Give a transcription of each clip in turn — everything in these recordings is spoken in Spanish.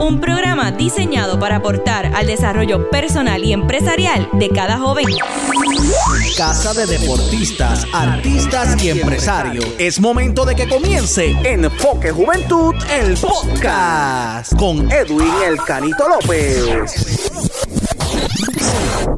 Un programa diseñado para aportar al desarrollo personal y empresarial de cada joven. Casa de deportistas, artistas y empresarios. Es momento de que comience Enfoque Juventud, el podcast. Con Edwin El Canito López.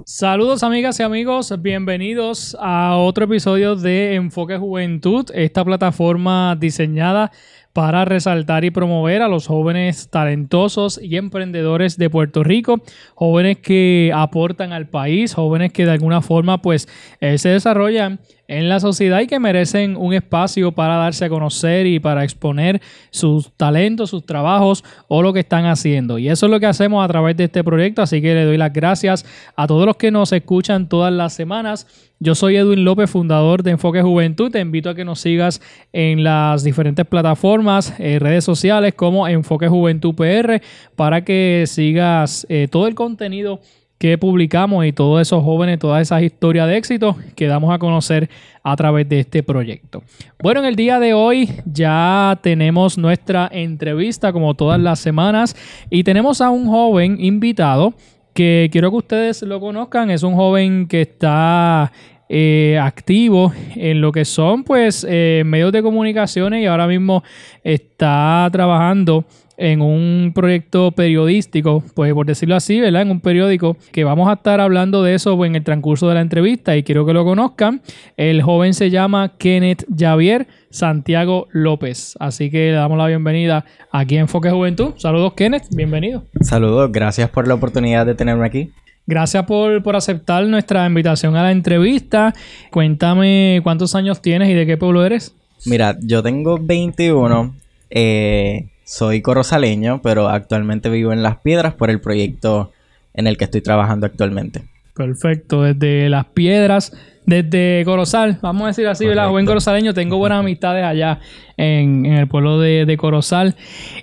Saludos amigas y amigos, bienvenidos a otro episodio de Enfoque Juventud, esta plataforma diseñada para resaltar y promover a los jóvenes talentosos y emprendedores de Puerto Rico, jóvenes que aportan al país, jóvenes que de alguna forma pues eh, se desarrollan en la sociedad y que merecen un espacio para darse a conocer y para exponer sus talentos, sus trabajos o lo que están haciendo. Y eso es lo que hacemos a través de este proyecto, así que le doy las gracias a todos los que nos escuchan todas las semanas. Yo soy Edwin López, fundador de Enfoque Juventud. Te invito a que nos sigas en las diferentes plataformas, eh, redes sociales como Enfoque Juventud PR, para que sigas eh, todo el contenido que publicamos y todos esos jóvenes, todas esas historias de éxito que damos a conocer a través de este proyecto. Bueno, en el día de hoy ya tenemos nuestra entrevista como todas las semanas y tenemos a un joven invitado que quiero que ustedes lo conozcan. Es un joven que está eh, activo en lo que son pues eh, medios de comunicaciones y ahora mismo está trabajando en un proyecto periodístico, pues por decirlo así, ¿verdad? En un periódico que vamos a estar hablando de eso en el transcurso de la entrevista y quiero que lo conozcan. El joven se llama Kenneth Javier Santiago López. Así que le damos la bienvenida aquí en Enfoque Juventud. Saludos Kenneth, bienvenido. Saludos, gracias por la oportunidad de tenerme aquí. Gracias por, por, aceptar nuestra invitación a la entrevista. Cuéntame cuántos años tienes y de qué pueblo eres. Mira, yo tengo 21. Eh, soy corozaleño, pero actualmente vivo en Las Piedras por el proyecto en el que estoy trabajando actualmente. Perfecto, desde Las Piedras, desde Corozal, vamos a decir así, ¿verdad? Joven corozaleño, tengo buenas amistades allá en, el pueblo de, Corozal.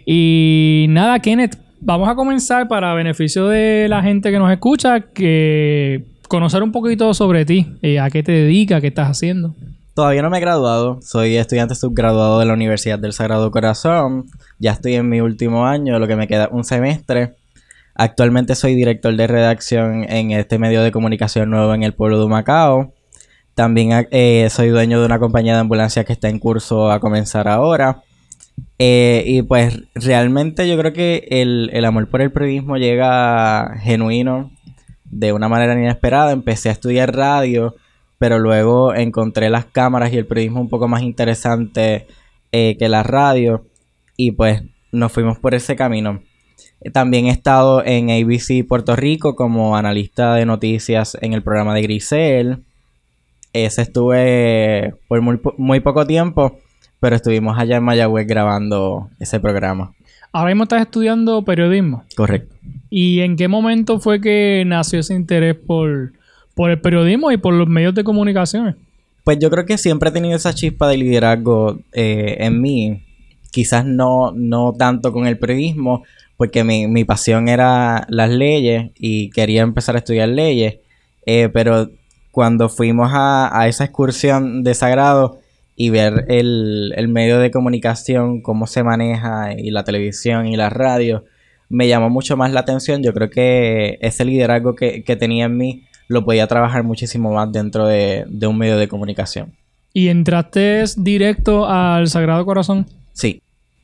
Y nada, Kenneth, vamos a comenzar para beneficio de la gente que nos escucha, que conocer un poquito sobre ti, eh, a qué te dedicas, qué estás haciendo. Todavía no me he graduado, soy estudiante subgraduado de la Universidad del Sagrado Corazón. Ya estoy en mi último año, lo que me queda un semestre. Actualmente soy director de redacción en este medio de comunicación nuevo en el pueblo de Macao. También eh, soy dueño de una compañía de ambulancia que está en curso a comenzar ahora. Eh, y pues realmente yo creo que el, el amor por el periodismo llega genuino de una manera inesperada. Empecé a estudiar radio pero luego encontré las cámaras y el periodismo un poco más interesante eh, que la radio y pues nos fuimos por ese camino. También he estado en ABC Puerto Rico como analista de noticias en el programa de Grisel. Ese estuve por muy, muy poco tiempo, pero estuvimos allá en Mayagüez grabando ese programa. Ahora mismo estás estudiando periodismo. Correcto. ¿Y en qué momento fue que nació ese interés por, por el periodismo y por los medios de comunicación? Pues yo creo que siempre he tenido esa chispa de liderazgo eh, en mí. Quizás no, no tanto con el periodismo, porque mi, pasión era las leyes y quería empezar a estudiar leyes. Eh, pero cuando fuimos a, esa excursión de Sagrado y ver el, medio de comunicación, cómo se maneja y la televisión y la radio, me llamó mucho más la atención. Yo creo que ese liderazgo que, que tenía en mí lo podía trabajar muchísimo más dentro de, un medio de comunicación. ¿Y entraste directo al Sagrado Corazón? Sí,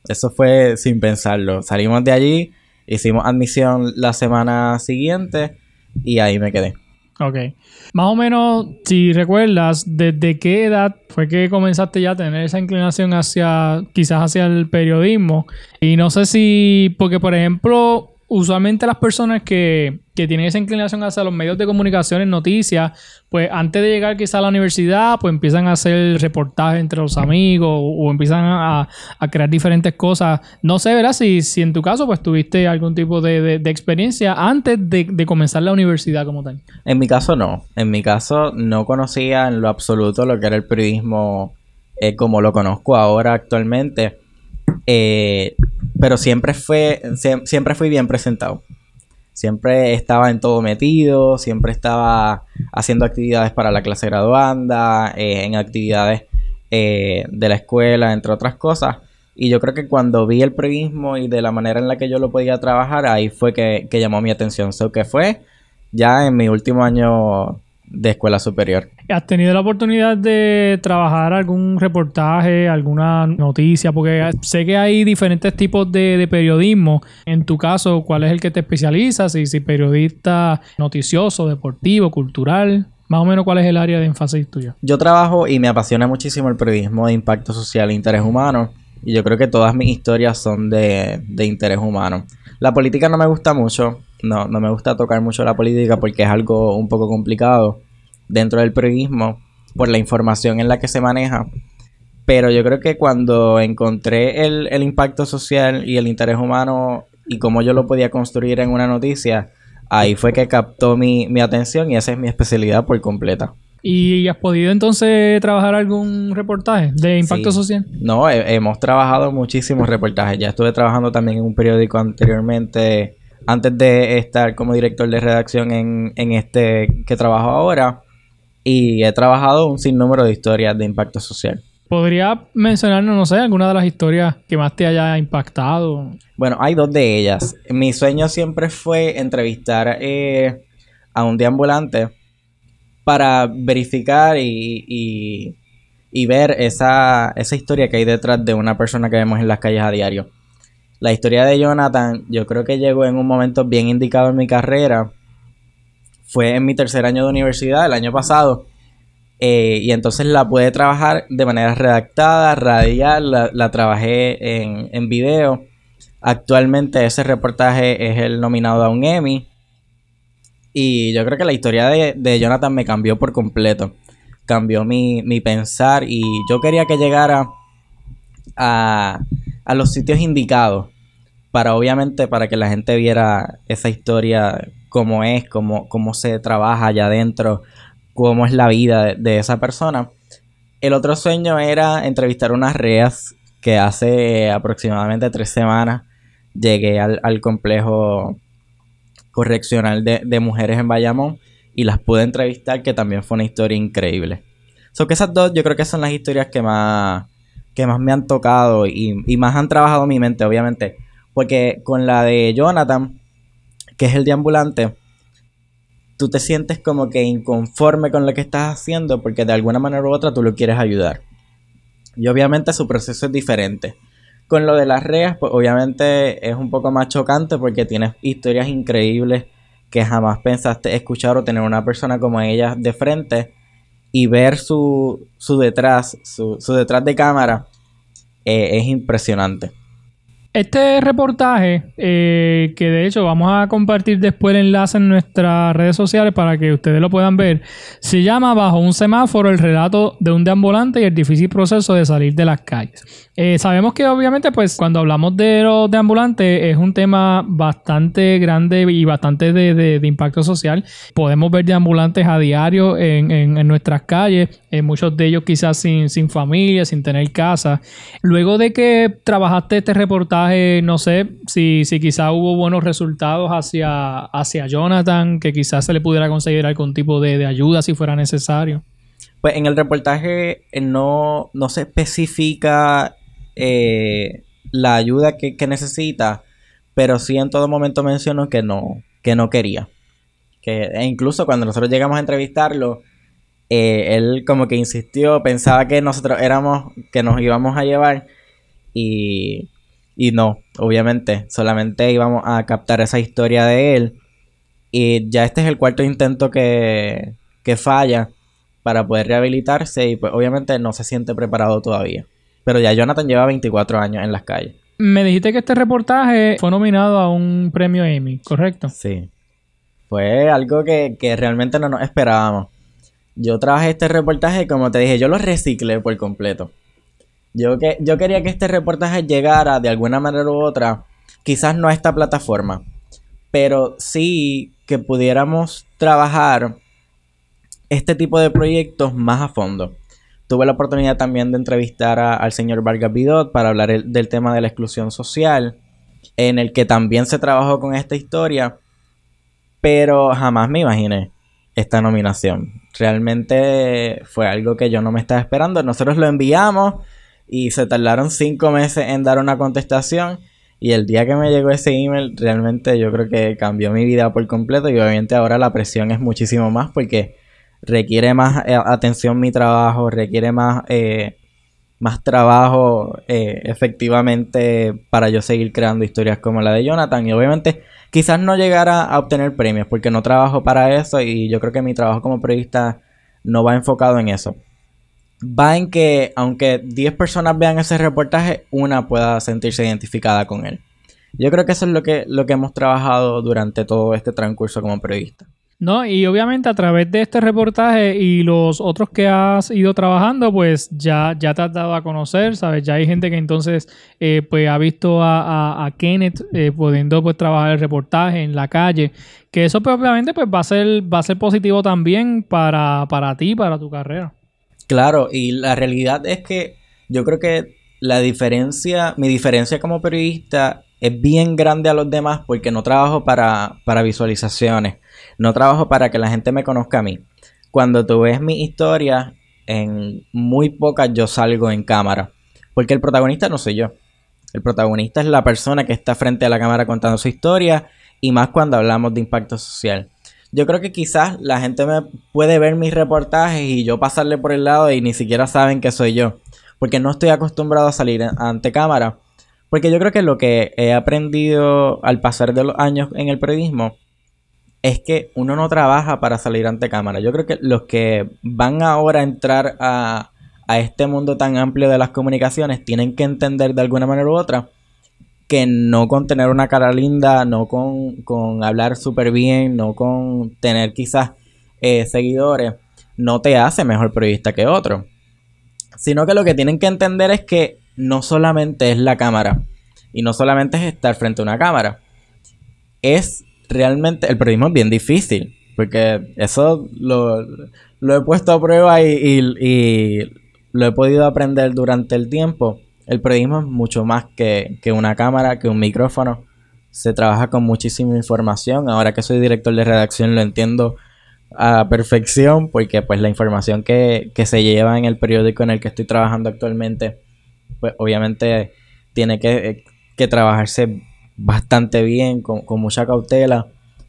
eso fue sin pensarlo. Salimos de allí, hicimos admisión la semana siguiente y ahí me quedé. Ok. Más o menos, si recuerdas, ¿desde qué edad fue que comenzaste ya a tener esa inclinación hacia, quizás hacia el periodismo? Y no sé si, porque por ejemplo, usualmente las personas que, que tienen esa inclinación hacia los medios de comunicación en noticias, pues antes de llegar quizá a la universidad, pues empiezan a hacer reportajes entre los amigos o, empiezan a, a crear diferentes cosas. No sé, ¿verdad? Si, si en tu caso, pues tuviste algún tipo de, de- experiencia antes de, de comenzar la universidad como tal. En mi caso no. En mi caso no conocía en lo absoluto lo que era el periodismo eh, como lo conozco ahora actualmente. Eh, pero siempre fue, sie- siempre fui bien presentado. Siempre estaba en todo metido, siempre estaba haciendo actividades para la clase graduanda, eh, en actividades eh, de la escuela, entre otras cosas. Y yo creo que cuando vi el periodismo y de la manera en la que yo lo podía trabajar, ahí fue que, que llamó mi atención. So que fue ya en mi último año de escuela superior. ¿Has tenido la oportunidad de trabajar algún reportaje, alguna noticia? Porque sé que hay diferentes tipos de, de periodismo. En tu caso, ¿cuál es el que te especializas? Si, si periodista noticioso, deportivo, cultural. Más o menos, ¿cuál es el área de énfasis tuyo? Yo trabajo y me apasiona muchísimo el periodismo de impacto social e interés humano. Y yo creo que todas mis historias son de, de interés humano. La política no me gusta mucho. No, no me gusta tocar mucho la política porque es algo un poco complicado dentro del periodismo por la información en la que se maneja. Pero yo creo que cuando encontré el, el impacto social y el interés humano y cómo yo lo podía construir en una noticia, ahí fue que captó mi, mi atención y esa es mi especialidad por completa. ¿Y has podido entonces trabajar algún reportaje de impacto Sí. social? No, he- hemos trabajado muchísimos reportajes. Ya estuve trabajando también en un periódico anteriormente, antes de estar como director de redacción en, en este que trabajo ahora. Y he trabajado un sinnúmero de historias de impacto social. ¿Podría mencionarnos, no sé, alguna de las historias que más te haya impactado? Bueno, hay dos de ellas. Mi sueño siempre fue entrevistar eh, a un deambulante para verificar y, y- y ver esa, esa historia que hay detrás de una persona que vemos en las calles a diario. La historia de Jonathan, yo creo que llegó en un momento bien indicado en mi carrera. Fue en mi tercer año de universidad, el año pasado. Eh, y entonces la pude trabajar de manera redactada, radial, la, la trabajé en, en video. Actualmente ese reportaje es el nominado a un Emmy. Y yo creo que la historia de, de Jonathan me cambió por completo. Cambió mi, mi pensar y yo quería que llegara a, a los sitios indicados. Para obviamente, para que la gente viera esa historia, cómo es, cómo, cómo se trabaja allá adentro, cómo es la vida de, esa persona. El otro sueño era entrevistar unas reas que hace aproximadamente tres semanas llegué al, al complejo correccional de, de mujeres en Bayamón y las pude entrevistar, que también fue una historia increíble. So que esas dos yo creo que son las historias que más, que más me han tocado y, y más han trabajado mi mente, obviamente. Porque con la de Jonathan, que es el deambulante, tú te sientes como que inconforme con lo que estás haciendo porque de alguna manera u otra tú lo quieres ayudar. Y obviamente su proceso es diferente. Con lo de las reas, pues obviamente es un poco más chocante porque tienes historias increíbles que jamás pensaste escuchar o tener una persona como ella de frente y ver su, su detrás, su, su detrás de cámara, eh, es impresionante. Este reportaje, eh, que de hecho vamos a compartir después el enlace en nuestras redes sociales para que ustedes lo puedan ver, se llama Bajo un semáforo el relato de un deambulante y el difícil proceso de salir de las calles. Eh, sabemos que obviamente pues cuando hablamos de los deambulantes es un tema bastante grande y bastante de, de- impacto social. Podemos ver deambulantes a diario en, en- en nuestras calles, eh, muchos de ellos quizás sin, sin familia, sin tener casa. Luego de que trabajaste este reportaje, no sé si, si quizás hubo buenos resultados hacia, hacia Jonathan, que quizás se le pudiera conseguir algún tipo de, ayuda si fuera necesario. Pues en el reportaje eh, no, no se especifica eh, la ayuda que, que necesita, pero sí en todo momento mencionó que no, que no quería. Que, e incluso cuando nosotros llegamos a entrevistarlo, eh, él como que insistió, pensaba que nosotros éramos, que nos íbamos a llevar y, y no, obviamente, solamente íbamos a captar esa historia de él. Y ya este es el cuarto intento que, que falla para poder rehabilitarse y pues obviamente no se siente preparado todavía. Pero ya Jonathan lleva 24 años en las calles. Me dijiste que este reportaje fue nominado a un premio Emmy, ¿correcto? Sí. Fue algo que, que realmente no nos esperábamos. Yo trabajé este reportaje como te dije, yo lo reciclé por completo. Yo, que, yo quería que este reportaje llegara de alguna manera u otra, quizás no a esta plataforma, pero sí que pudiéramos trabajar este tipo de proyectos más a fondo. Tuve la oportunidad también de entrevistar al señor Vargas Vidot para hablar el- del tema de la exclusión social, en el que también se trabajó con esta historia, pero jamás me imaginé esta nominación. Realmente fue algo que yo no me estaba esperando. Nosotros lo enviamos y se tardaron cinco meses en dar una contestación. Y el día que me llegó ese email, realmente yo creo que cambió mi vida por completo. Y obviamente ahora la presión es muchísimo más porque requiere más eh, atención mi trabajo, requiere más, eh, más trabajo eh, efectivamente para yo seguir creando historias como la de Jonathan. Y obviamente quizás no llegara a obtener premios porque no trabajo para eso y yo creo que mi trabajo como periodista no va enfocado en eso. Va en que aunque 10 personas vean ese reportaje, una pueda sentirse identificada con él. Yo creo que eso es lo que, lo que hemos trabajado durante todo este transcurso como periodista. No, y obviamente a través de este reportaje y los otros que has ido trabajando, pues ya, ya te has dado a conocer, ¿sabes? Ya hay gente que entonces eh, pues ha visto a, a- Kenneth eh, pudiendo pues trabajar el reportaje en la calle, que eso pues obviamente pues va a ser, va a ser positivo también para, para ti, para tu carrera. Claro, y la realidad es que yo creo que la diferencia, mi diferencia como periodista es bien grande a los demás porque no trabajo para, para visualizaciones, no trabajo para que la gente me conozca a mí. Cuando tú ves mi historia, en muy pocas yo salgo en cámara, porque el protagonista no soy yo. El protagonista es la persona que está frente a la cámara contando su historia y más cuando hablamos de impacto social. Yo creo que quizás la gente me puede ver mis reportajes y yo pasarle por el lado y ni siquiera saben que soy yo. Porque no estoy acostumbrado a salir ante cámara. Porque yo creo que lo que he aprendido al pasar de los años en el periodismo es que uno no trabaja para salir ante cámara. Yo creo que los que van ahora a entrar a, a este mundo tan amplio de las comunicaciones tienen que entender de alguna manera u otra que no con tener una cara linda, no con, con hablar súper bien, no con tener quizás eh, seguidores, no te hace mejor periodista que otro. Sino que lo que tienen que entender es que no solamente es la cámara y no solamente es estar frente a una cámara. Es realmente, el periodismo es bien difícil, porque eso lo, lo he puesto a prueba y, y- y lo he podido aprender durante el tiempo. El periodismo es mucho más que, que una cámara, que un micrófono. Se trabaja con muchísima información. Ahora que soy director de redacción lo entiendo a perfección porque pues la información que, que se lleva en el periódico en el que estoy trabajando actualmente pues obviamente tiene que, que trabajarse bastante bien, con, con mucha cautela,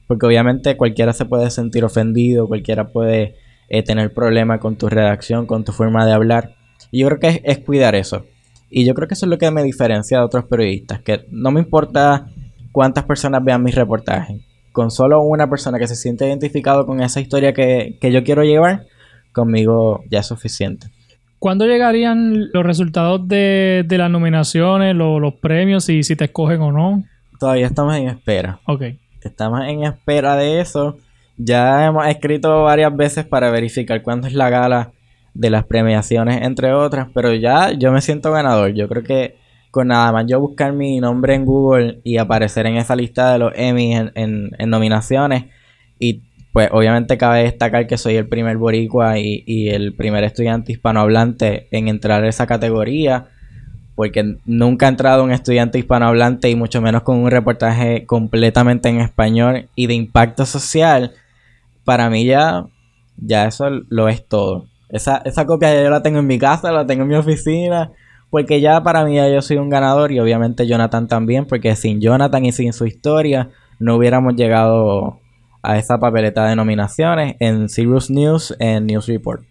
porque obviamente cualquiera se puede sentir ofendido, cualquiera puede eh, tener problemas con tu redacción, con tu forma de hablar. Y yo creo que es, es cuidar eso. Y yo creo que eso es lo que me diferencia de otros periodistas, que no me importa cuántas personas vean mis reportajes. Con solo una persona que se siente identificado con esa historia que, que yo quiero llevar, conmigo ya es suficiente. ¿Cuándo llegarían los resultados de, de las nominaciones, lo- los premios, y si te escogen o no? Todavía estamos en espera. Ok. Estamos en espera de eso. Ya hemos escrito varias veces para verificar cuándo es la gala de las premiaciones, entre otras, pero ya yo me siento ganador. Yo creo que con nada más yo buscar mi nombre en Google y aparecer en esa lista de los Emmy en, en- en nominaciones y pues obviamente cabe destacar que soy el primer boricua y, y el primer estudiante hispanohablante en entrar a esa categoría porque nunca ha entrado un estudiante hispanohablante y mucho menos con un reportaje completamente en español y de impacto social, para mí ya, ya eso lo es todo. Esa, esa copia ya yo la tengo en mi casa, la tengo en mi oficina, porque ya para mí ya yo soy un ganador y obviamente Jonathan también, porque sin Jonathan y sin su historia no hubiéramos llegado a esa papeleta de nominaciones en Sirius News, en News Report.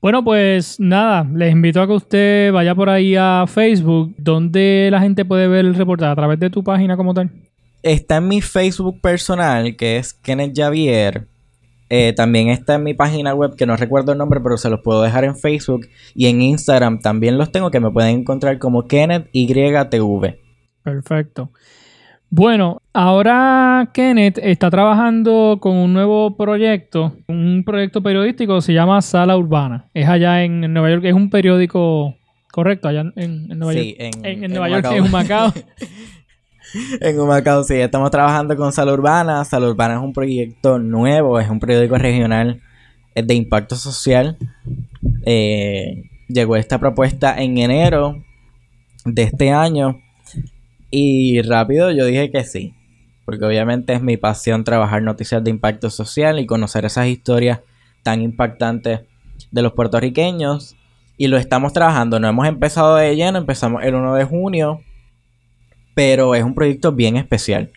Bueno, pues nada, les invito a que usted vaya por ahí a Facebook, donde la gente puede ver el reportaje a través de tu página como tal. Está en mi Facebook personal, que es Kenneth Javier. Eh, también está en mi página web, que no recuerdo el nombre, pero se los puedo dejar en Facebook. Y en Instagram también los tengo, que me pueden encontrar como Kenneth YTV. Perfecto. Bueno, ahora Kenneth está trabajando con un nuevo proyecto, un proyecto periodístico, se llama Sala Urbana. Es allá en Nueva York, es un periódico correcto, allá en, en Nueva Sí, York. en- en, en en Nueva York, Humacao. en Humacao. En Humacao, sí, estamos trabajando con Sala Urbana. Sala Urbana es un proyecto nuevo, es un periódico regional eh, de impacto social. Eh, llegó esta propuesta en enero de este año y rápido yo dije que sí, porque obviamente es mi pasión trabajar noticias de impacto social y conocer esas historias tan impactantes de los puertorriqueños. Y lo estamos trabajando, no hemos empezado de lleno, empezamos el 1 de junio pero es un proyecto bien especial.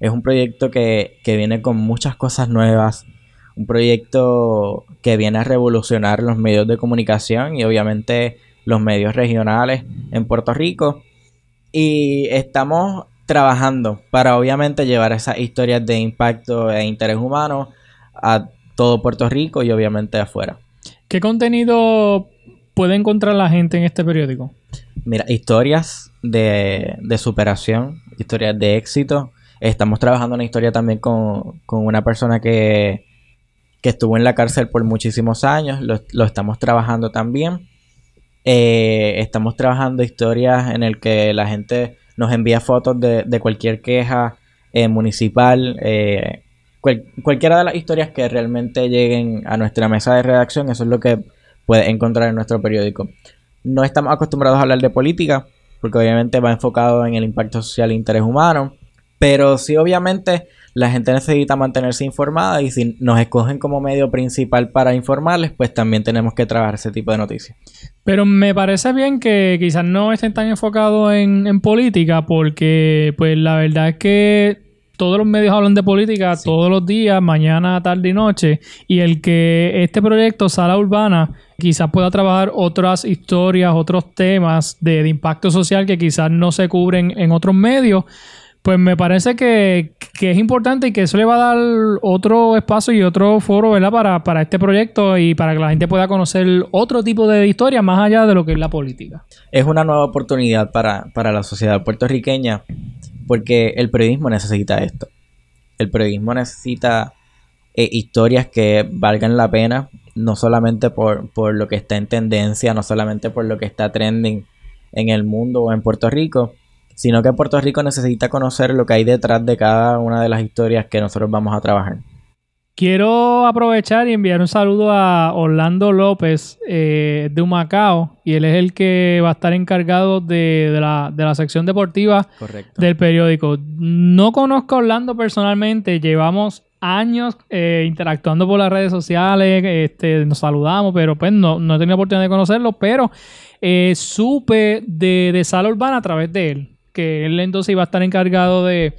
Es un proyecto que, que viene con muchas cosas nuevas, un proyecto que viene a revolucionar los medios de comunicación y obviamente los medios regionales en Puerto Rico. Y estamos trabajando para obviamente llevar esas historias de impacto e interés humano a todo Puerto Rico y obviamente afuera. ¿Qué contenido puede encontrar la gente en este periódico? Mira, historias de, de superación, historias de éxito. Estamos trabajando una historia también con, con una persona que, que estuvo en la cárcel por muchísimos años. Lo, estamos trabajando también. Eh, estamos trabajando historias en el que la gente nos envía fotos de, de cualquier queja eh, municipal. eh, cual- cualquiera de las historias que realmente lleguen a nuestra mesa de redacción, eso es lo que puedes encontrar en nuestro periódico. No estamos acostumbrados a hablar de política, porque obviamente va enfocado en el impacto social e interés humano. Pero sí, obviamente, la gente necesita mantenerse informada y si nos escogen como medio principal para informarles, pues también tenemos que trabajar ese tipo de noticias. Pero me parece bien que quizás no estén tan enfocados en, en política, porque pues la verdad es que todos los medios hablan de política todos los días, mañana, tarde y noche, y el que este proyecto, Sala Urbana, quizás pueda trabajar otras historias, otros temas de, de impacto social que quizás no se cubren en otros medios, pues me parece que, que es importante y que eso le va a dar otro espacio y otro foro, ¿verdad? Para, para este proyecto y para que la gente pueda conocer otro tipo de historia más allá de lo que es la política. Es una nueva oportunidad para, para la sociedad puertorriqueña porque el periodismo necesita esto. El periodismo necesita eh, historias que valgan la pena, no solamente por, por lo que está en tendencia, no solamente por lo que está trending en el mundo o en Puerto Rico, sino que Puerto Rico necesita conocer lo que hay detrás de cada una de las historias que nosotros vamos a trabajar. Quiero aprovechar y enviar un saludo a Orlando López eh, de Humacao y él es el que va a estar encargado de, de la, de la sección deportiva Correcto. del periódico. No conozco a Orlando personalmente, llevamos años eh, interactuando por las redes sociales, este, nos saludamos, pero pues no, no he tenido oportunidad de conocerlo, pero eh, supe de, de Sala Urbana a través de él, que él entonces iba a estar encargado de,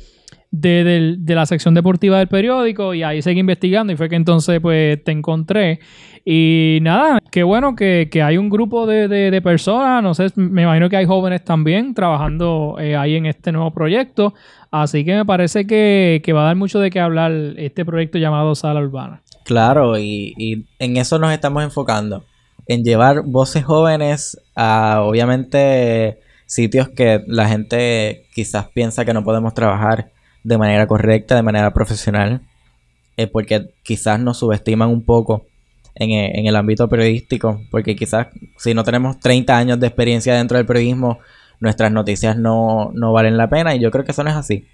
de, la sección deportiva del periódico y ahí seguí investigando y fue que entonces pues te encontré. Y nada, qué bueno que, que hay un grupo de, de- personas, no sé, me imagino que hay jóvenes también trabajando eh, ahí en este nuevo proyecto, así que me parece que, que va a dar mucho de qué hablar este proyecto llamado Sala Urbana. Claro, y en eso nos estamos enfocando. En llevar voces jóvenes a, obviamente, sitios que la gente quizás piensa que no podemos trabajar de manera correcta, de manera profesional, porque quizás nos subestiman un poco en, e- en el ámbito periodístico, porque quizás si no tenemos 30 años de experiencia dentro del periodismo, nuestras noticias no, no valen la pena, y yo creo que eso no es así.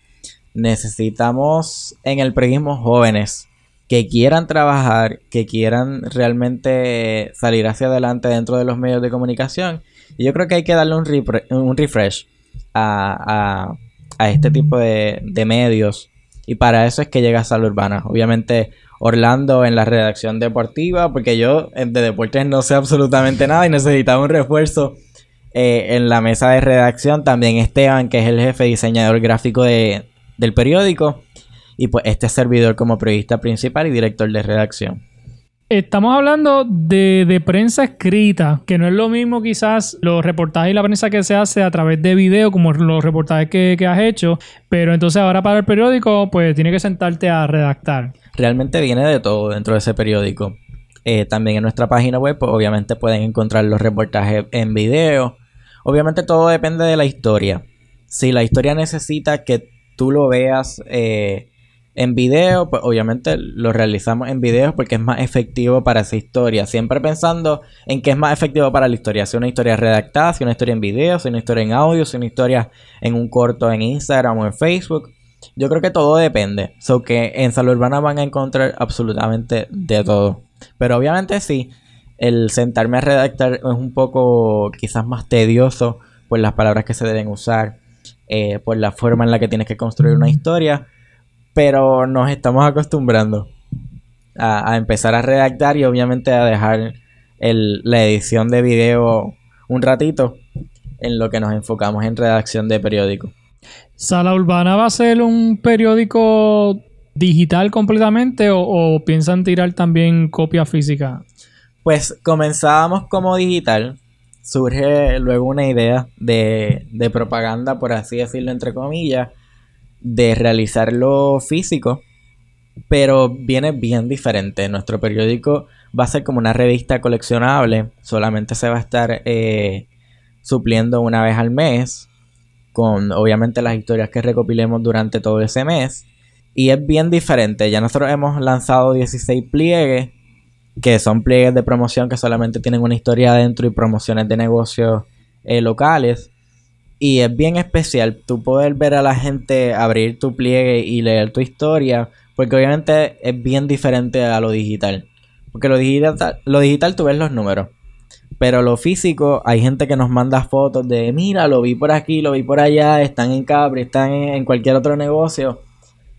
Necesitamos en el periodismo jóvenes que quieran trabajar, que quieran realmente salir hacia adelante dentro de los medios de comunicación. Y yo creo que hay que darle un, repre- un refresh a, a- este tipo de, de medios. Y para eso es que llega Sala Urbana. Obviamente Orlando en la redacción deportiva, porque yo eh, de deportes no sé absolutamente nada y necesitaba un refuerzo eh, en la mesa de redacción. También Esteban, que es el jefe diseñador gráfico de- del periódico. Y pues este servidor como periodista principal y director de redacción. Estamos hablando de, de prensa escrita, que no es lo mismo quizás los reportajes y la prensa que se hace a través de video, como los reportajes que, has hecho, pero entonces ahora para el periódico, pues tiene que sentarte a redactar. Realmente viene de todo dentro de ese periódico. Eh, también en nuestra página web, pues, obviamente pueden encontrar los reportajes en video. Obviamente todo depende de la historia. si la historia necesita que tú lo veas eh, en video, pues obviamente lo realizamos en video porque es más efectivo para esa historia. Siempre pensando en qué es más efectivo para la historia. Si una historia redactada, si una historia en video, si una historia en audio, si una historia en un corto en Instagram o en Facebook. Yo creo que todo depende. So que en Salud Urbana van a encontrar absolutamente de todo. Pero obviamente sí, el sentarme a redactar es un poco quizás más tedioso por las palabras que se deben usar, eh, por la forma en la que tienes que construir una historia pero nos estamos acostumbrando a, empezar a redactar y obviamente a dejar la edición de video un ratito en lo que nos enfocamos en redacción de periódico. ¿Sala Urbana va a ser un periódico digital completamente o, piensan tirar también copia física? Pues comenzábamos como digital, surge luego una idea de, de propaganda, por así decirlo, entre comillas, de realizarlo físico, pero viene bien diferente. Nuestro periódico va a ser como una revista coleccionable, solamente se va a estar eh, supliendo una vez al mes, con obviamente las historias que recopilemos durante todo ese mes. Y es bien diferente, ya nosotros hemos lanzado 16 pliegues, que son pliegues de promoción que solamente tienen una historia adentro y promociones de negocios eh, locales. Y es bien especial tú poder ver a la gente abrir tu pliegue y leer tu historia, porque obviamente es bien diferente a lo digital. Porque lo digital, lo digital tú ves los números. Pero lo físico, hay gente que nos manda fotos de, mira, lo vi por aquí, lo vi por allá, están en Capri, están en, cualquier otro negocio.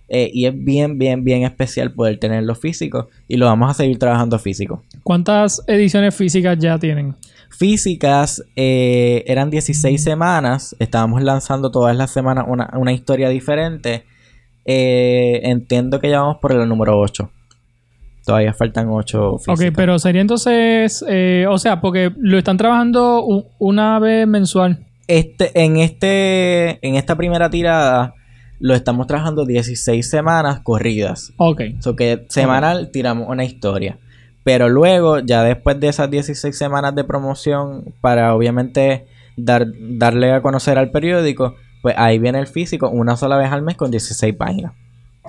Eh, y es bien, bien, bien especial poder tenerlo físico. Y lo vamos a seguir trabajando físico. ¿Cuántas ediciones físicas ya tienen? Físicas eh, eran 16 semanas. Estábamos lanzando todas las semanas una, historia diferente. Eh, entiendo que ya vamos por el número 8. Todavía faltan 8 físicas. Ok, pero sería entonces, eh, o sea, porque lo están trabajando una vez mensual. Este, en, este, en esta primera tirada lo estamos trabajando 16 semanas corridas. Ok. So que semanal tiramos una historia. Pero luego, ya después de esas 16 semanas de promoción, para obviamente dar, darle a conocer al periódico, pues ahí viene el físico una sola vez al mes con 16 páginas.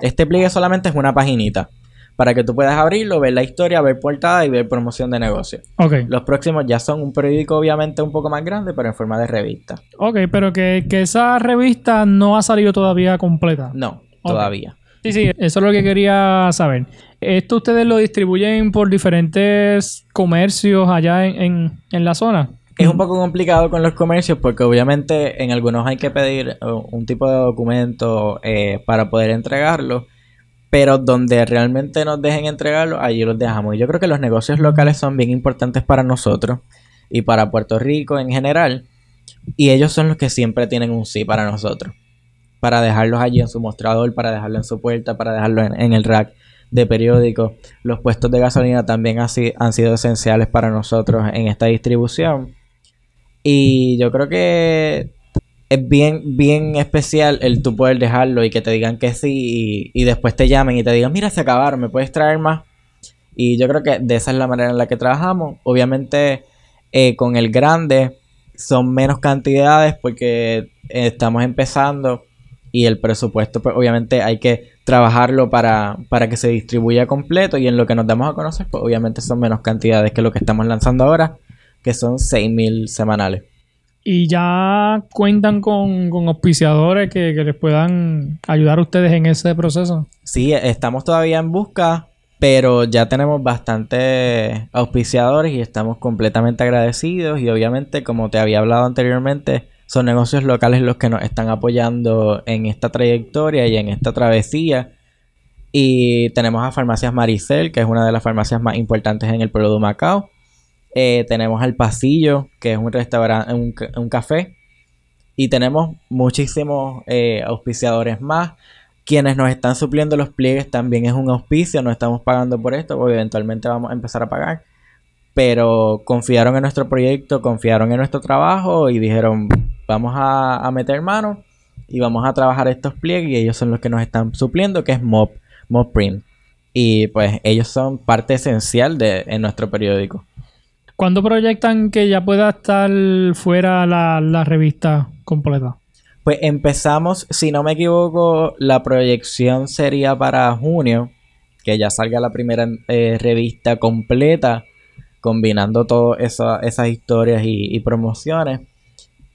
Este pliegue solamente es una paginita. Para que tú puedas abrirlo, ver la historia, ver portada y ver promoción de negocio. Ok. Los próximos ya son un periódico obviamente un poco más grande, pero en forma de revista. Ok, pero que, esa revista no ha salido todavía completa. No, todavía. Sí, sí, eso es lo que quería saber. ¿Esto ustedes lo distribuyen por diferentes comercios allá en, la zona? Es un poco complicado con los comercios porque obviamente en algunos hay que pedir uh, un tipo de documento eh, para poder entregarlo, pero donde realmente nos dejen entregarlo, allí los dejamos. Y yo creo que los negocios locales son bien importantes para nosotros y para Puerto Rico en general, y ellos son los que siempre tienen un sí para nosotros, para dejarlos allí en su mostrador, para dejarlo en su puerta, para dejarlo en el rack de periódicos. Los puestos de gasolina también han, han sido esenciales para nosotros en esta distribución. Y yo creo que es bien, bien especial el tú poder dejarlo y que te digan que sí y, después te llamen y te digan, mira, se acabaron, ¿me puedes traer más? Y yo creo que de esa es la manera en la que trabajamos. Obviamente eh, con el grande son menos cantidades porque estamos empezando y el presupuesto pues obviamente hay que trabajarlo para, para que se distribuya completo y en lo que nos damos a conocer pues obviamente son menos cantidades que lo que estamos lanzando ahora que son 6.000 semanales. Y ya cuentan con, con auspiciadores que, que, les puedan ayudar a ustedes en ese proceso. Sí, estamos todavía en busca, pero ya tenemos bastantes auspiciadores y estamos completamente agradecidos y obviamente como te había hablado anteriormente, son negocios locales los que nos están apoyando en esta trayectoria y en esta travesía. Y tenemos a Farmacias Maricel, que es una de las farmacias más importantes en el pueblo de Macao. Eh, tenemos al Pasillo, que es un restaurante, un, café. Y tenemos muchísimos eh, auspiciadores más. Quienes nos están supliendo los pliegues también es un auspicio, no estamos pagando por esto, porque eventualmente vamos a empezar a pagar. Pero confiaron en nuestro proyecto, confiaron en nuestro trabajo y dijeron, vamos a, meter mano y vamos a trabajar estos pliegues y ellos son los que nos están supliendo, que es Mob, Mob Print. Y pues ellos son parte esencial de en nuestro periódico. ¿Cuándo proyectan que ya pueda estar fuera la, revista completa? Pues empezamos, si no me equivoco, la proyección sería para junio, que ya salga la primera eh, revista completa, combinando todas esas historias y, promociones.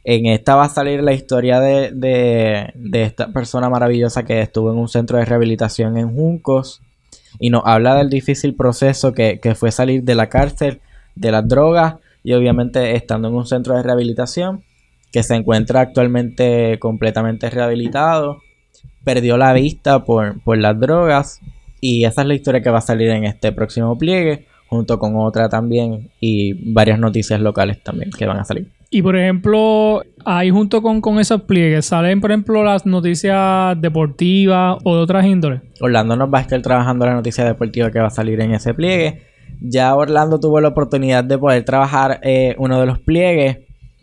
En esta va a salir la historia de, de, esta persona maravillosa que estuvo en un centro de rehabilitación en Juncos y nos habla del difícil proceso que, que fue salir de la cárcel, de las drogas y obviamente estando en un centro de rehabilitación que se encuentra actualmente completamente rehabilitado, perdió la vista por, por las drogas y esa es la historia que va a salir en este próximo pliegue junto con otra también y varias noticias locales también que van a salir. Y por ejemplo, ahí junto con, con esos pliegues, ¿salen por ejemplo las noticias deportivas o de otras índoles? Orlando nos va a estar trabajando la noticia deportiva que va a salir en ese pliegue. Ya Orlando tuvo la oportunidad de poder trabajar eh, uno de los pliegues,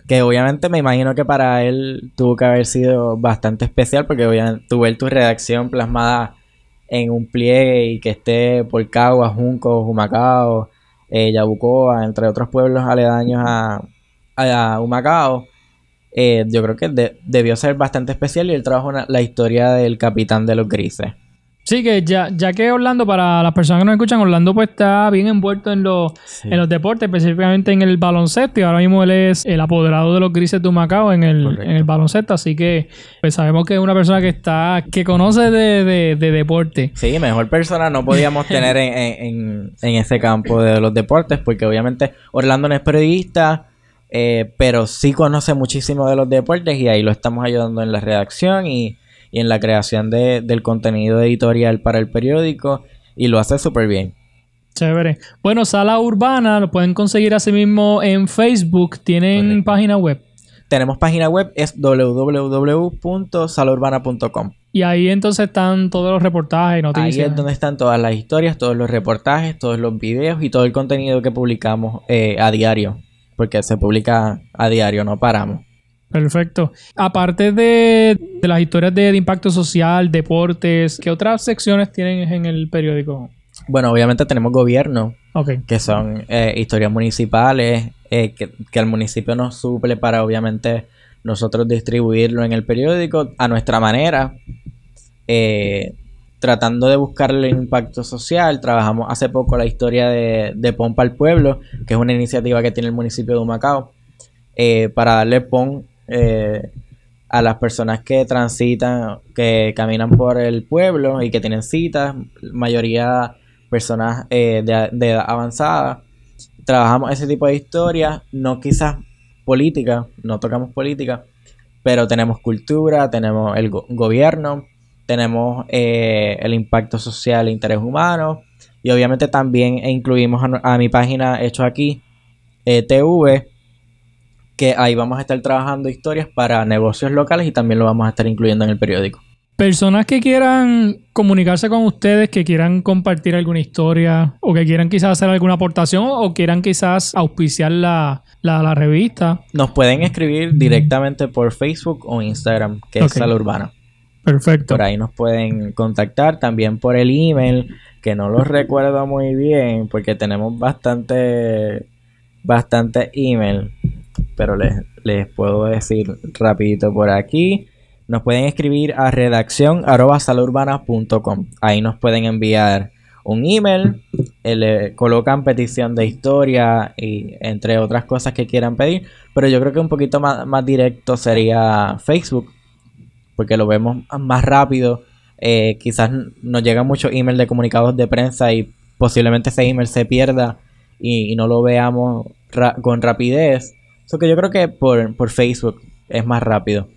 que obviamente me imagino que para él tuvo que haber sido bastante especial, porque obviamente tuve tu redacción plasmada en un pliegue y que esté por Cagua, Junco, Humacao, eh, Yabucoa, entre otros pueblos aledaños a, a Humacao. Eh, yo creo que debió ser bastante especial y él trabajó la historia del capitán de los grises. Sí, que ya, ya que Orlando, para las personas que nos escuchan, Orlando pues está bien envuelto en los, en los deportes, específicamente en el baloncesto, y ahora mismo él es el apoderado de los grises de Macao en el, en el baloncesto, así que pues sabemos que es una persona que está, que conoce de, deporte. Sí, mejor persona no podíamos tener en, ese campo de los deportes, porque obviamente Orlando no es periodista, eh, pero sí conoce muchísimo de los deportes y ahí lo estamos ayudando en la redacción y y en la creación de, del contenido editorial para el periódico y lo hace súper bien. Chévere. Bueno, Sala Urbana lo pueden conseguir así mismo en Facebook. ¿Tienen página web? Tenemos página web, es www.salaurbana.com. Y ahí entonces están todos los reportajes y noticias. Ahí es donde están todas las historias, todos los reportajes, todos los videos y todo el contenido que publicamos eh, a diario. Porque se publica a diario, no paramos. Perfecto. Aparte de, las historias de, impacto social, deportes, ¿qué otras secciones tienen en el periódico? Bueno, obviamente tenemos gobierno, que son eh, historias municipales, eh, que, el municipio nos suple para obviamente nosotros distribuirlo en el periódico a nuestra manera, eh, tratando de buscarle el impacto social. Trabajamos hace poco la historia de, de Pompa al Pueblo, que es una iniciativa que tiene el municipio de Humacao, para darle PON eh, a las personas que transitan, que caminan por el pueblo y que tienen citas, mayoría personas eh, de, edad avanzada. Trabajamos ese tipo de historias, no quizás política, no tocamos política, pero tenemos cultura, tenemos el gobierno, tenemos eh, el impacto social e interés humano y obviamente también incluimos a, a mi página hecho aquí, TV, que ahí vamos a estar trabajando historias para negocios locales y también lo vamos a estar incluyendo en el periódico. Personas que quieran comunicarse con ustedes, que quieran compartir alguna historia o que quieran quizás hacer alguna aportación o quieran quizás auspiciar la, revista. Nos pueden escribir directamente por Facebook o Instagram, que es Sala Urbana. Perfecto. Por ahí nos pueden contactar, también por el email, que no lo recuerdo muy bien porque tenemos bastante, bastante email pero les, les puedo decir rapidito por aquí. Nos pueden escribir a redacción Ahí nos pueden enviar un email, eh, le colocan petición de historia y entre otras cosas que quieran pedir. Pero yo creo que un poquito más, más directo sería Facebook, porque lo vemos más rápido. Eh, quizás nos llega mucho email de comunicados de prensa y posiblemente ese email se pierda y, no lo veamos con rapidez que yo creo que por, Facebook es más rápido.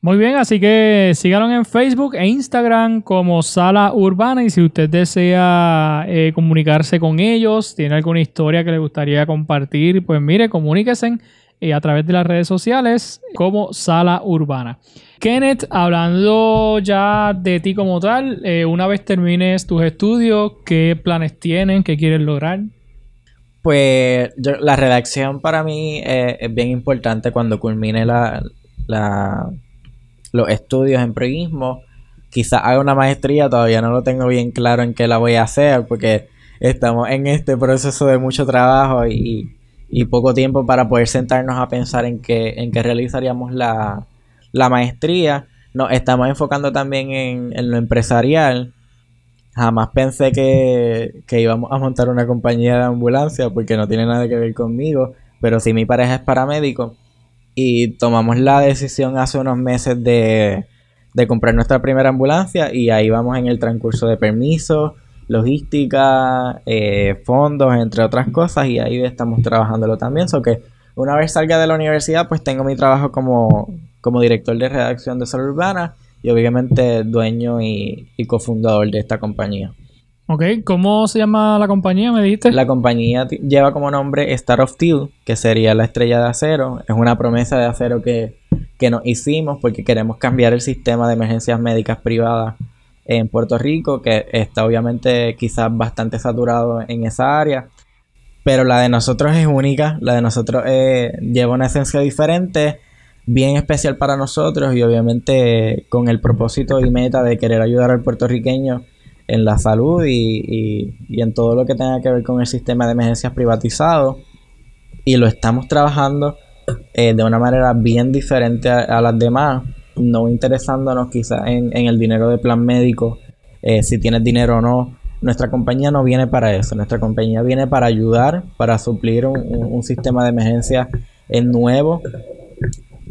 Muy bien, así que síganlo en Facebook e Instagram como Sala Urbana y si usted desea eh, comunicarse con ellos, tiene alguna historia que le gustaría compartir, pues mire, comuníquese eh, a través de las redes sociales como Sala Urbana. Kenneth, hablando ya de ti como tal, eh, una vez termines tus estudios, ¿qué planes tienen? ¿Qué quieres lograr? Pues la redacción para mí eh, es bien importante cuando culmine la, los estudios en periodismo. Quizás haga una maestría, todavía no lo tengo bien claro en qué la voy a hacer porque estamos en este proceso de mucho trabajo y, poco tiempo para poder sentarnos a pensar en qué, en qué realizaríamos la, la maestría, nos estamos enfocando también en, lo empresarial. Jamás pensé que, que íbamos a montar una compañía de ambulancia porque no tiene nada que ver conmigo, pero sí mi pareja es paramédico y tomamos la decisión hace unos meses de, de comprar nuestra primera ambulancia y ahí vamos en el transcurso de permisos, logística, eh, fondos, entre otras cosas y ahí estamos trabajándolo también. Que una vez salga de la universidad pues tengo mi trabajo como, como director de redacción de salud urbana y obviamente dueño y, y cofundador de esta compañía. Ok, ¿cómo se llama la compañía? Me dijiste. La compañía lleva como nombre Star of Steel, que sería la estrella de acero. Es una promesa de acero que, que nos hicimos porque queremos cambiar el sistema de emergencias médicas privadas en Puerto Rico, que está obviamente quizás bastante saturado en esa área. Pero la de nosotros es única, la de nosotros eh, lleva una esencia diferente, bien especial para nosotros y obviamente con el propósito y meta de querer ayudar al puertorriqueño en la salud y, y- en todo lo que tenga que ver con el sistema de emergencias privatizado. Y lo estamos trabajando eh, de una manera bien diferente a, las demás, no interesándonos quizás en, en el dinero de plan médico, eh, si tienes dinero o no. Nuestra compañía no viene para eso, nuestra compañía viene para ayudar, para suplir un, un- sistema de emergencia en nuevo,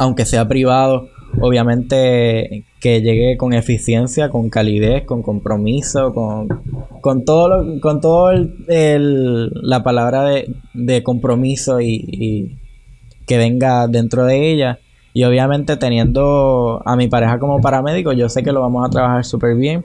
aunque sea privado, obviamente que llegue con eficiencia, con calidez, con compromiso, con, con todo lo- con todo el, la palabra de, de compromiso y, y que venga dentro de ella. Y obviamente teniendo a mi pareja como paramédico, yo sé que lo vamos a trabajar súper bien,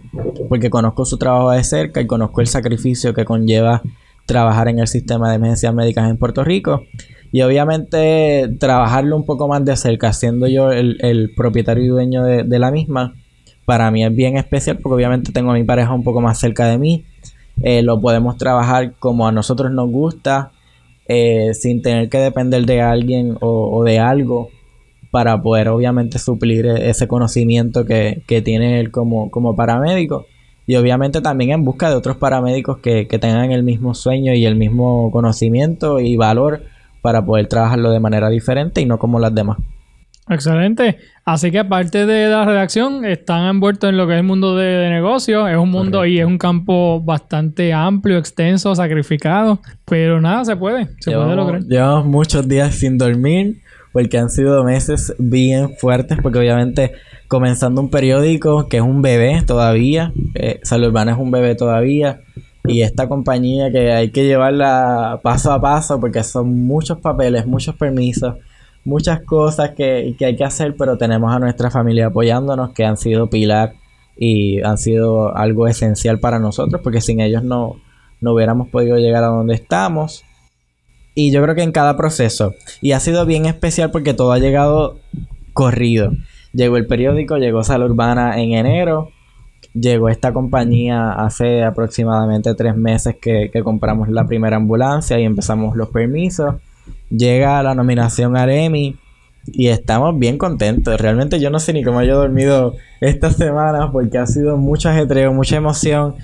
porque conozco su trabajo de cerca y conozco el sacrificio que conlleva trabajar en el sistema de emergencias médicas en Puerto Rico. Y obviamente trabajarlo un poco más de cerca, siendo yo el, el propietario y dueño de, de la misma, para mí es bien especial porque obviamente tengo a mi pareja un poco más cerca de mí. Eh, lo podemos trabajar como a nosotros nos gusta, eh, sin tener que depender de alguien o, o de algo para poder obviamente suplir e- ese conocimiento que, que tiene él como, como paramédico. Y obviamente también en busca de otros paramédicos que, que tengan el mismo sueño y el mismo conocimiento y valor para poder trabajarlo de manera diferente y no como las demás. Excelente. Así que aparte de la redacción, están envueltos en lo que es el mundo de, de negocios. Es un mundo y es un campo bastante amplio, extenso, sacrificado. Pero nada, se puede. Se puede lograr. llevamos muchos días sin dormir porque han sido meses bien fuertes porque obviamente comenzando un periódico que es un bebé todavía, eh, Salud Urbana es un bebé todavía y esta compañía que hay que llevarla paso a paso porque son muchos papeles, muchos permisos, muchas cosas que, que hay que hacer, pero tenemos a nuestra familia apoyándonos que han sido pilar y han sido algo esencial para nosotros porque sin ellos no, no hubiéramos podido llegar a donde estamos. Y yo creo que en cada proceso. Y ha sido bien especial porque todo ha llegado corrido. Llegó el periódico, llegó Salud Urbana en enero. Llegó esta compañía hace aproximadamente tres meses que, compramos la primera ambulancia y empezamos los permisos. Llega la nominación al Emmy y estamos bien contentos. Realmente yo no sé ni cómo yo he dormido esta semana porque ha sido mucho ajetreo, mucha emoción.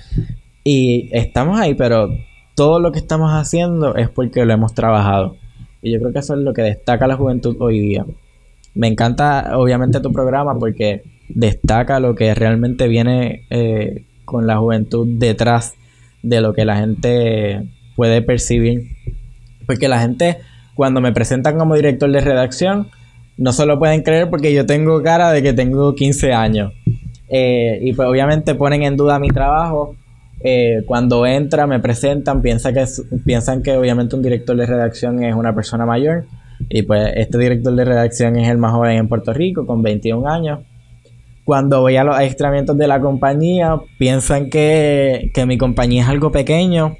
Y estamos ahí, pero todo lo que estamos haciendo es porque lo hemos trabajado. Y yo creo que eso es lo que destaca la juventud hoy día. Me encanta, obviamente, tu programa porque destaca lo que realmente viene eh, con la juventud detrás de lo que la gente puede percibir. Porque la gente, cuando me presentan como director de redacción, no se lo pueden creer porque yo tengo cara de que tengo 15 años. Eh, y pues obviamente ponen en duda mi trabajo. Eh, cuando entra, me presentan, piensa que piensan que obviamente un director de redacción es una persona mayor. Y pues este director de redacción es el más joven en Puerto Rico, con 21 años. Cuando voy a los adiestramientos de la compañía, piensan que, que mi compañía es algo pequeño.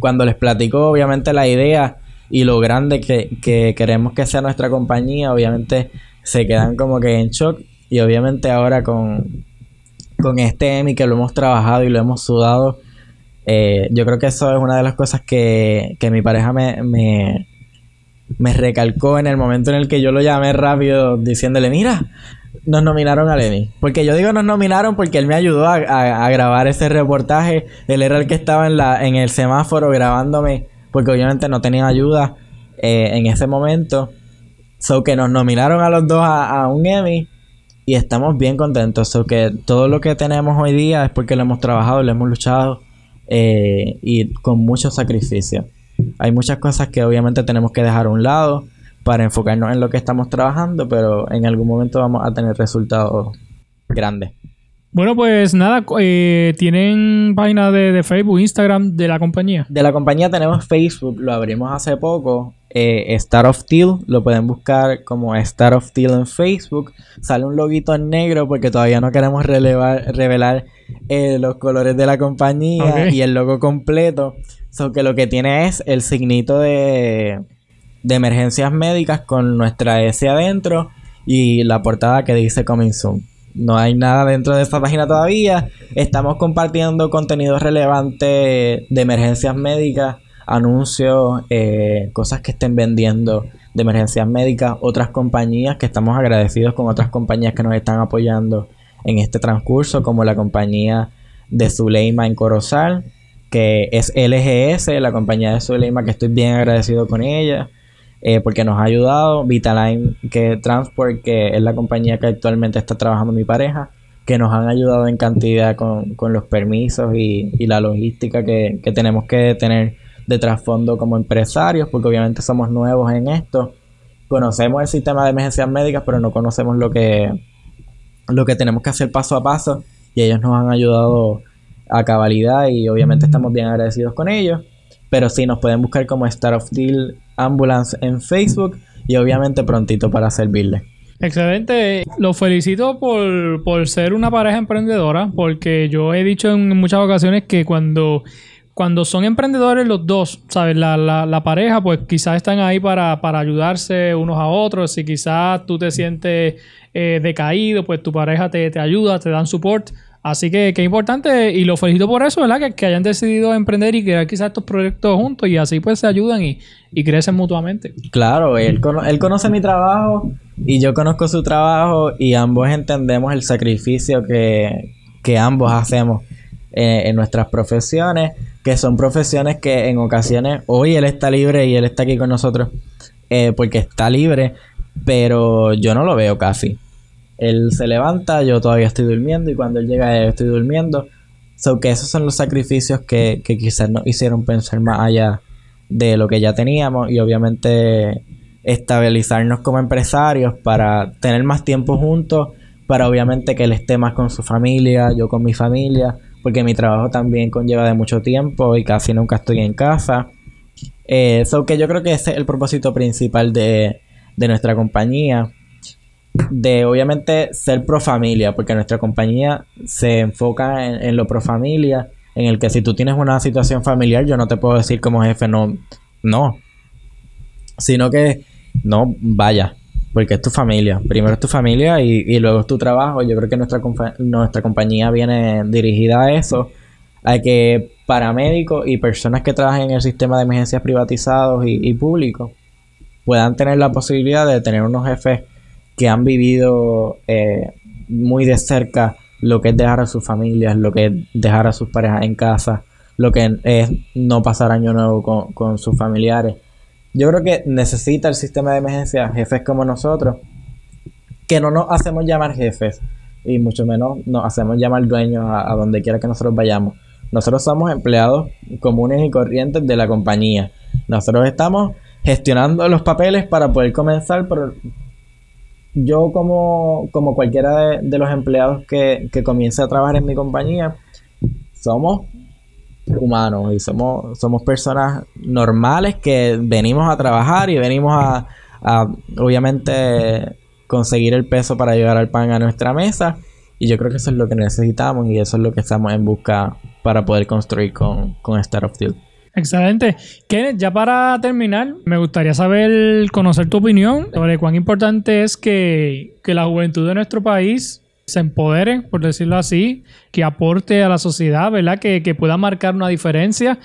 Cuando les platico obviamente la idea y lo grande que, que queremos que sea nuestra compañía, obviamente se quedan como que en shock. Y obviamente ahora con, con este Emmy que lo hemos trabajado y lo hemos sudado, eh, yo creo que eso es una de las cosas que, que mi pareja me, me, me recalcó en el momento en el que yo lo llamé rápido diciéndole, mira, nos nominaron al Emmy. Porque yo digo nos nominaron porque él me ayudó a, a- a grabar ese reportaje. Él era el que estaba en, la, en el semáforo grabándome porque obviamente no tenía ayuda eh, en ese momento. So que nos nominaron a los dos a, a un Emmy y estamos bien contentos. So que todo lo que tenemos hoy día es porque lo hemos trabajado, lo hemos luchado eh, y con mucho sacrificio. Hay muchas cosas que obviamente tenemos que dejar a un lado para enfocarnos en lo que estamos trabajando, pero en algún momento vamos a tener resultados grandes. Bueno, pues nada, eh, ¿tienen página de, de Facebook, Instagram de la compañía? De la compañía tenemos Facebook, lo abrimos hace poco. Eh, Star of Teal, lo pueden buscar como Star of Teal en Facebook. Sale un loguito en negro porque todavía no queremos relevar- revelar eh, los colores de la compañía y el logo completo. So que lo que tiene es el signito de, de emergencias médicas con nuestra S adentro y la portada que dice Coming Soon. No hay nada dentro de esta página todavía. Estamos compartiendo contenido relevante de emergencias médicas, anuncios, eh, cosas que estén vendiendo de emergencias médicas, otras compañías que estamos agradecidos con otras compañías que nos están apoyando en este transcurso, como la compañía de Zuleima en Corozal, que es LGS, la compañía de Zuleima, que estoy bien agradecido con ella eh, porque nos ha ayudado. Vitaline que Transport, que es la compañía que actualmente está trabajando mi pareja, que nos han ayudado en cantidad con, con los permisos y, y la logística que, que tenemos que tener de trasfondo como empresarios, porque obviamente somos nuevos en esto. Conocemos el sistema de emergencias médicas, pero no conocemos lo que, lo que tenemos que hacer paso a paso y ellos nos han ayudado a cabalidad y obviamente estamos bien agradecidos con ellos. Pero sí, nos pueden buscar como Star of Deal Ambulance en Facebook y obviamente prontito para servirles. Excelente. Los felicito por, por ser una pareja emprendedora, porque yo he dicho en muchas ocasiones que cuando, cuando son emprendedores los dos, ¿sabes? La, la, la pareja, pues quizás están ahí para, para ayudarse unos a otros. Si quizás tú te sientes eh, decaído, pues tu pareja te, te ayuda, te dan support. Así que qué importante y los felicito por eso, ¿verdad? Que, hayan decidido emprender y crear quizás estos proyectos juntos y así pues se ayudan y, y crecen mutuamente. Claro, él conoce mi trabajo y yo conozco su trabajo y ambos entendemos el sacrificio que, que ambos hacemos eh, en nuestras profesiones, que son profesiones que en ocasiones hoy él está libre y él está aquí con nosotros eh, porque está libre, pero yo no lo veo casi. Él se levanta, yo todavía estoy durmiendo y cuando él llega yo estoy durmiendo. So que esos son los sacrificios que, que quizás nos hicieron pensar más allá de lo que ya teníamos y obviamente estabilizarnos como empresarios para tener más tiempo juntos, para obviamente que él esté más con su familia, yo con mi familia, porque mi trabajo también conlleva de mucho tiempo y casi nunca estoy en casa. Eh, so que yo creo que ese es el propósito principal de, de nuestra compañía. De obviamente ser pro familia, porque nuestra compañía se enfoca en, lo pro familia, en el que si tú tienes una situación familiar, yo no te puedo decir como jefe, no, no. Sino que no vaya, porque es tu familia. Primero es tu familia y, y luego es tu trabajo. Yo creo que nuestra, nuestra compañía viene dirigida a eso, a que paramédicos y personas que trabajan en el sistema de emergencias privatizados y, y públicos puedan tener la posibilidad de tener unos jefes que han vivido eh, muy de cerca lo que es dejar a sus familias, lo que es dejar a sus parejas en casa, lo que es no pasar año nuevo con, sus familiares. Yo creo que necesita el sistema de emergencia jefes como nosotros, que no nos hacemos llamar jefes y mucho menos nos hacemos llamar dueños a, a donde quiera que nosotros vayamos. Nosotros somos empleados comunes y corrientes de la compañía. Nosotros estamos gestionando los papeles para poder comenzar, pero yo como, como cualquiera de, de los empleados que, que comience a trabajar en mi compañía, somos humanos y somos, somos personas normales que venimos a trabajar y venimos a, a, obviamente conseguir el peso para llevar al pan a nuestra mesa y yo creo que eso es lo que necesitamos y eso es lo que estamos en busca para poder construir con, con Star of. Excelente. Kenneth, ya para terminar, me gustaría saber, conocer tu opinión sobre cuán importante es que, que la juventud de nuestro país se empodere, por decirlo así, que aporte a la sociedad, ¿verdad? Que, que pueda marcar una diferencia.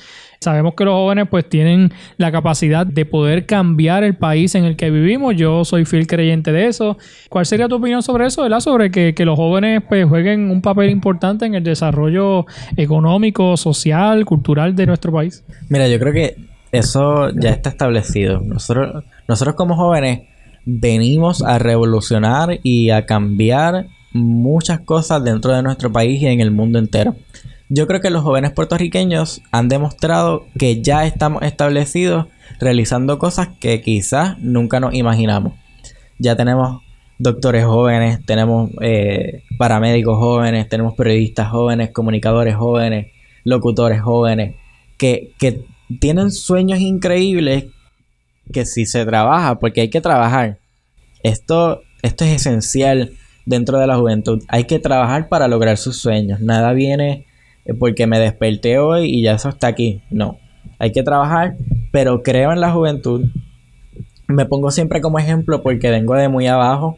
Sabemos que los jóvenes pues tienen la capacidad de poder cambiar el país en el que vivimos. Yo soy fiel creyente de eso. ¿Cuál sería tu opinión sobre eso, ¿verdad? Sobre que, que los jóvenes pues jueguen un papel importante en el desarrollo económico, social, cultural de nuestro país. Mira, yo creo que eso ya está establecido. Nosotros, nosotros como jóvenes venimos a revolucionar y a cambiar muchas cosas dentro de nuestro país y en el mundo entero. Yo creo que los jóvenes puertorriqueños han demostrado que ya estamos establecidos realizando cosas que quizás nunca nos imaginamos. Ya tenemos doctores jóvenes, tenemos eh, paramédicos jóvenes, tenemos periodistas jóvenes, comunicadores jóvenes, locutores jóvenes, que, que tienen sueños increíbles que si se trabaja, porque hay que trabajar. Esto, esto es esencial dentro de la juventud. Hay que trabajar para lograr sus sueños. Nada viene porque me desperté hoy y ya eso está aquí. No. Hay que trabajar, pero creo en la juventud. Me pongo siempre como ejemplo porque vengo de muy abajo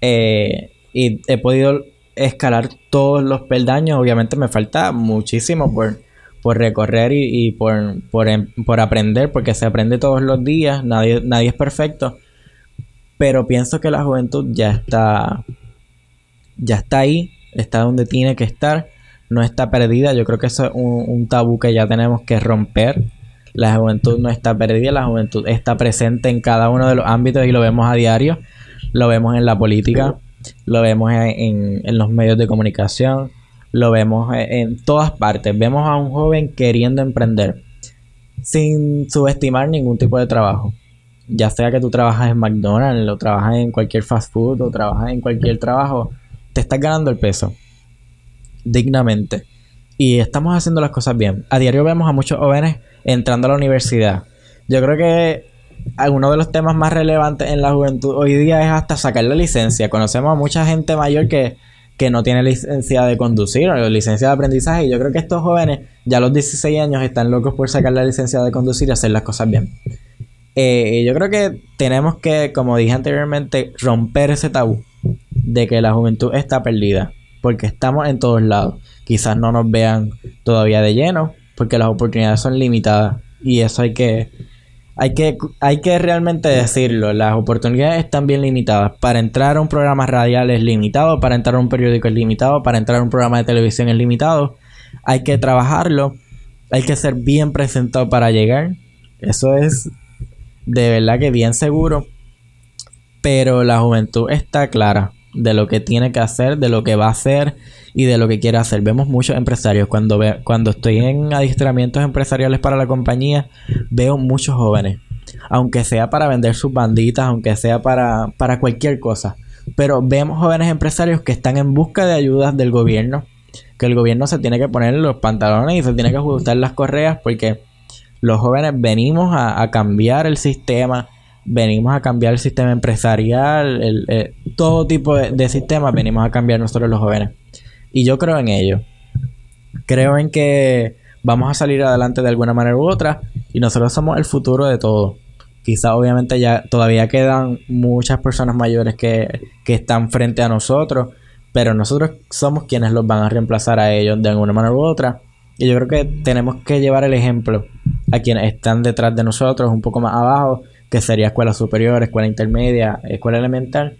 eh, y he podido escalar todos los peldaños. Obviamente me falta muchísimo por, por recorrer y, por, por, em, por, aprender, porque se aprende todos los días, nadie, nadie es perfecto. Pero pienso que la juventud ya está, ya está ahí, está donde tiene que estar, no está perdida. Yo creo que eso es un, tabú que ya tenemos que romper. La juventud no está perdida, la juventud está presente en cada uno de los ámbitos y lo vemos a diario. Lo vemos en la política, lo vemos en, en, los medios de comunicación, lo vemos en, en todas partes. Vemos a un joven queriendo emprender sin subestimar ningún tipo de trabajo. Ya sea que tú trabajas en McDonald's, o trabajas en cualquier fast food, o trabajas en cualquier trabajo, te estás ganando el peso dignamente. Y estamos haciendo las cosas bien. A diario vemos a muchos jóvenes entrando a la universidad. Yo creo que uno de los temas más relevantes en la juventud hoy día es hasta sacar la licencia. Conocemos a mucha gente mayor que, que no tiene licencia de conducir o licencia de aprendizaje. Y yo creo que estos jóvenes, ya a los 16 años, están locos por sacar la licencia de conducir y hacer las cosas bien. Eh, yo creo que tenemos que, como dije anteriormente, romper ese tabú de que la juventud está perdida, porque estamos en todos lados. Quizás no nos vean todavía de lleno, porque las oportunidades son limitadas y eso hay que hay que hay que realmente decirlo, las oportunidades están bien limitadas. Para entrar a un programa radial es limitado, para entrar a un periódico es limitado, para entrar a un programa de televisión es limitado. Hay que trabajarlo, hay que ser bien presentado para llegar. Eso es de verdad que bien seguro. Pero la juventud está clara de lo que tiene que hacer, de lo que va a hacer y de lo que quiere hacer. Vemos muchos empresarios. Cuando, cuando estoy en adiestramientos empresariales para la compañía, veo muchos jóvenes. Aunque sea para vender sus banditas, aunque sea para, para cualquier cosa. Pero vemos jóvenes empresarios que están en busca de ayudas del gobierno. Que el gobierno se tiene que poner los pantalones y se tiene que ajustar las correas porque los jóvenes venimos a cambiar el sistema, venimos a cambiar el sistema empresarial, el, eh, todo tipo de, de, sistemas venimos a cambiar nosotros los jóvenes. Y yo creo en ello. Creo en que vamos a salir adelante de alguna manera u otra y nosotros somos el futuro de todo. Quizá obviamente ya todavía quedan muchas personas mayores que, que están frente a nosotros, pero nosotros somos quienes los van a reemplazar a ellos de alguna manera u otra. Y yo creo que tenemos que llevar el ejemplo a quienes están detrás de nosotros, un poco más abajo, que sería escuela superior, escuela intermedia, escuela elemental.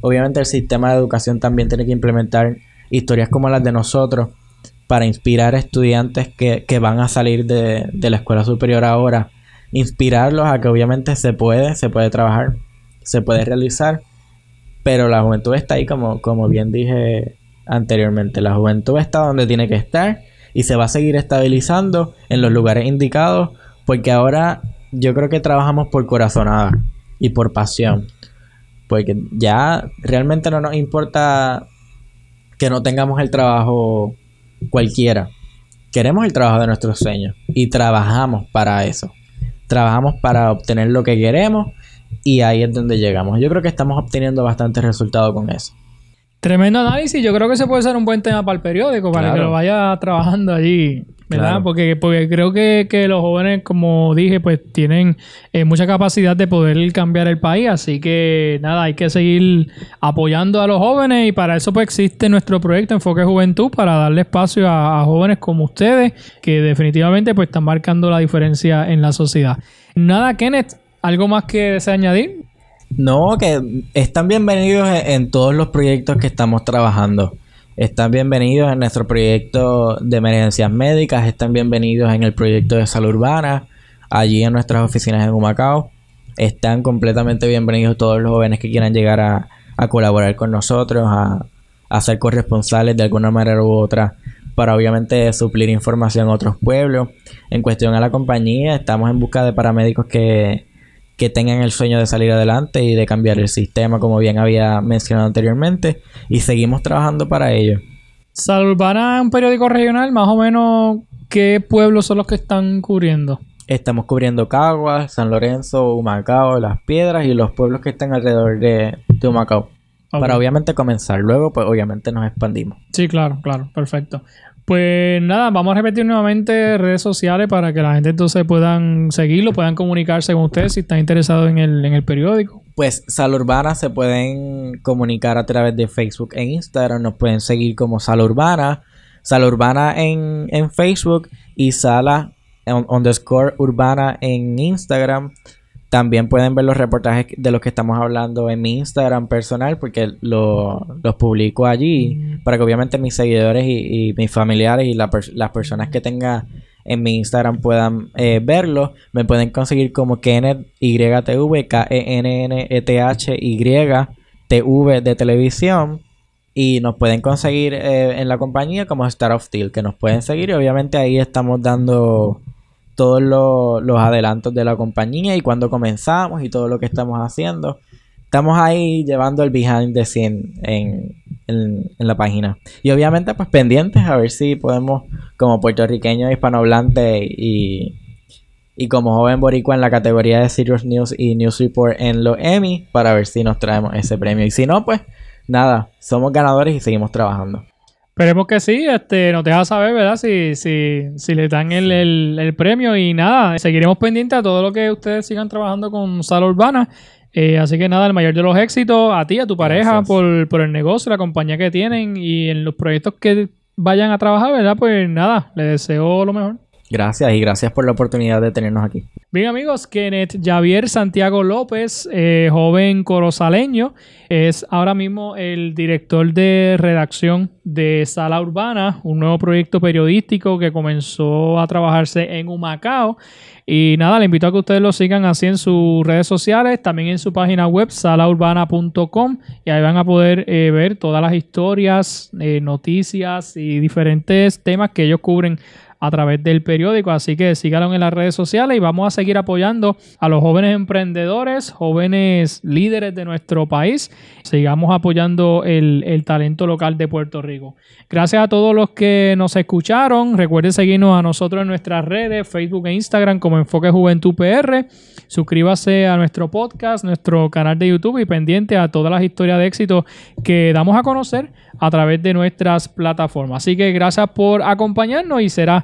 Obviamente el sistema de educación también tiene que implementar historias como las de nosotros para inspirar a estudiantes que, que van a salir de, de, la escuela superior ahora. Inspirarlos a que obviamente se puede, se puede trabajar, se puede realizar, pero la juventud está ahí como, como bien dije anteriormente. La juventud está donde tiene que estar y se va a seguir estabilizando en los lugares indicados porque ahora yo creo que trabajamos por corazonada y por pasión. Porque ya realmente no nos importa que no tengamos el trabajo cualquiera. Queremos el trabajo de nuestros sueños y trabajamos para eso. Trabajamos para obtener lo que queremos y ahí es donde llegamos. Yo creo que estamos obteniendo bastante resultado con eso. Tremendo análisis. Yo creo que se puede ser un buen tema para el periódico, para claro. que lo vaya trabajando allí ¿verdad? Claro. Porque, porque creo que, que, los jóvenes, como dije, pues tienen eh, mucha capacidad de poder cambiar el país, así que nada, hay que seguir apoyando a los jóvenes y para eso pues existe nuestro proyecto Enfoque Juventud, para darle espacio a, a jóvenes como ustedes, que definitivamente pues están marcando la diferencia en la sociedad. Nada, Kenneth, ¿algo más que desea añadir? No, que están bienvenidos en, todos los proyectos que estamos trabajando. Están bienvenidos en nuestro proyecto de emergencias médicas, están bienvenidos en el proyecto de salud urbana, allí en nuestras oficinas en Humacao. están completamente bienvenidos todos los jóvenes que quieran llegar a, a colaborar con nosotros, a, a ser corresponsales de alguna manera u otra para obviamente suplir información a otros pueblos. En cuestión a la compañía, estamos en busca de paramédicos que, que tengan el sueño de salir adelante y de cambiar el sistema, como bien había mencionado anteriormente, y seguimos trabajando para ello. Sal Urbana es un periódico regional, más o menos, ¿qué pueblos son los que están cubriendo? Estamos cubriendo Caguas, San Lorenzo, Humacao, Las Piedras y los pueblos que están alrededor de, de Humacao. Para obviamente comenzar. Luego, pues obviamente nos expandimos. Sí, claro, claro, perfecto. Pues nada, vamos a repetir nuevamente redes sociales para que la gente entonces puedan seguirlo, puedan comunicarse con ustedes si están interesados en el, en el periódico. Pues Sala Urbana se pueden comunicar a través de Facebook e Instagram. Nos pueden seguir como Sala Urbana. Sala Urbana en, en Facebook y Sala un- underscore Urbana en Instagram. También pueden ver los reportajes de los que estamos hablando en mi Instagram personal porque lo- los publico allí para que obviamente mis seguidores y, y mis familiares y la las personas que tenga en mi Instagram puedan eh, verlo. Me pueden conseguir como Kenneth YTV, K-E-N-N-E-T-H-Y, TV de televisión. Y nos pueden conseguir eh, en la compañía como Star of Steel, que nos pueden seguir. Y obviamente ahí estamos dando todos lo- los adelantos de la compañía y cuando comenzamos y todo lo que estamos haciendo. Estamos ahí llevando el behind the scene en, en- en la página. Y obviamente pues pendientes a ver si podemos como puertorriqueño hispanohablante y, y como joven boricua en la categoría de Serious News y News Report en los Emmy para ver si nos traemos ese premio. Y si no, pues nada, somos ganadores y seguimos trabajando. Esperemos que sí, este, nos deja saber, ¿verdad? Si, si, si les dan el, el- el premio y nada, seguiremos pendientes a todo lo que ustedes sigan trabajando con Sala Urbana. Eh, así que nada, el mayor de los éxitos a ti, a tu pareja, Gracias. por, por el negocio, la compañía que tienen y en los proyectos que vayan a trabajar, ¿verdad? Pues nada, les deseo lo mejor. Gracias y gracias por la oportunidad de tenernos aquí. Bien amigos, Kenneth Javier Santiago López, eh, joven corozaleño, es ahora mismo el director de redacción de Sala Urbana, un nuevo proyecto periodístico que comenzó a trabajarse en Humacao. Y nada, le invito a que ustedes lo sigan así en sus redes sociales, también en su página web, salaurbana.com, y ahí van a poder eh, ver todas las historias, eh, noticias y diferentes temas que ellos cubren a través del periódico. Así que síganlo en las redes sociales y vamos a seguir apoyando a los jóvenes emprendedores, jóvenes líderes de nuestro país. Sigamos apoyando el, el talento local de Puerto Rico. Gracias a todos los que nos escucharon. Recuerden seguirnos a nosotros en nuestras redes, Facebook e Instagram como Enfoque Juventud PR. Suscríbase a nuestro podcast, nuestro canal de YouTube y pendiente a todas las historias de éxito que damos a conocer a través de nuestras plataformas. Así que gracias por acompañarnos y será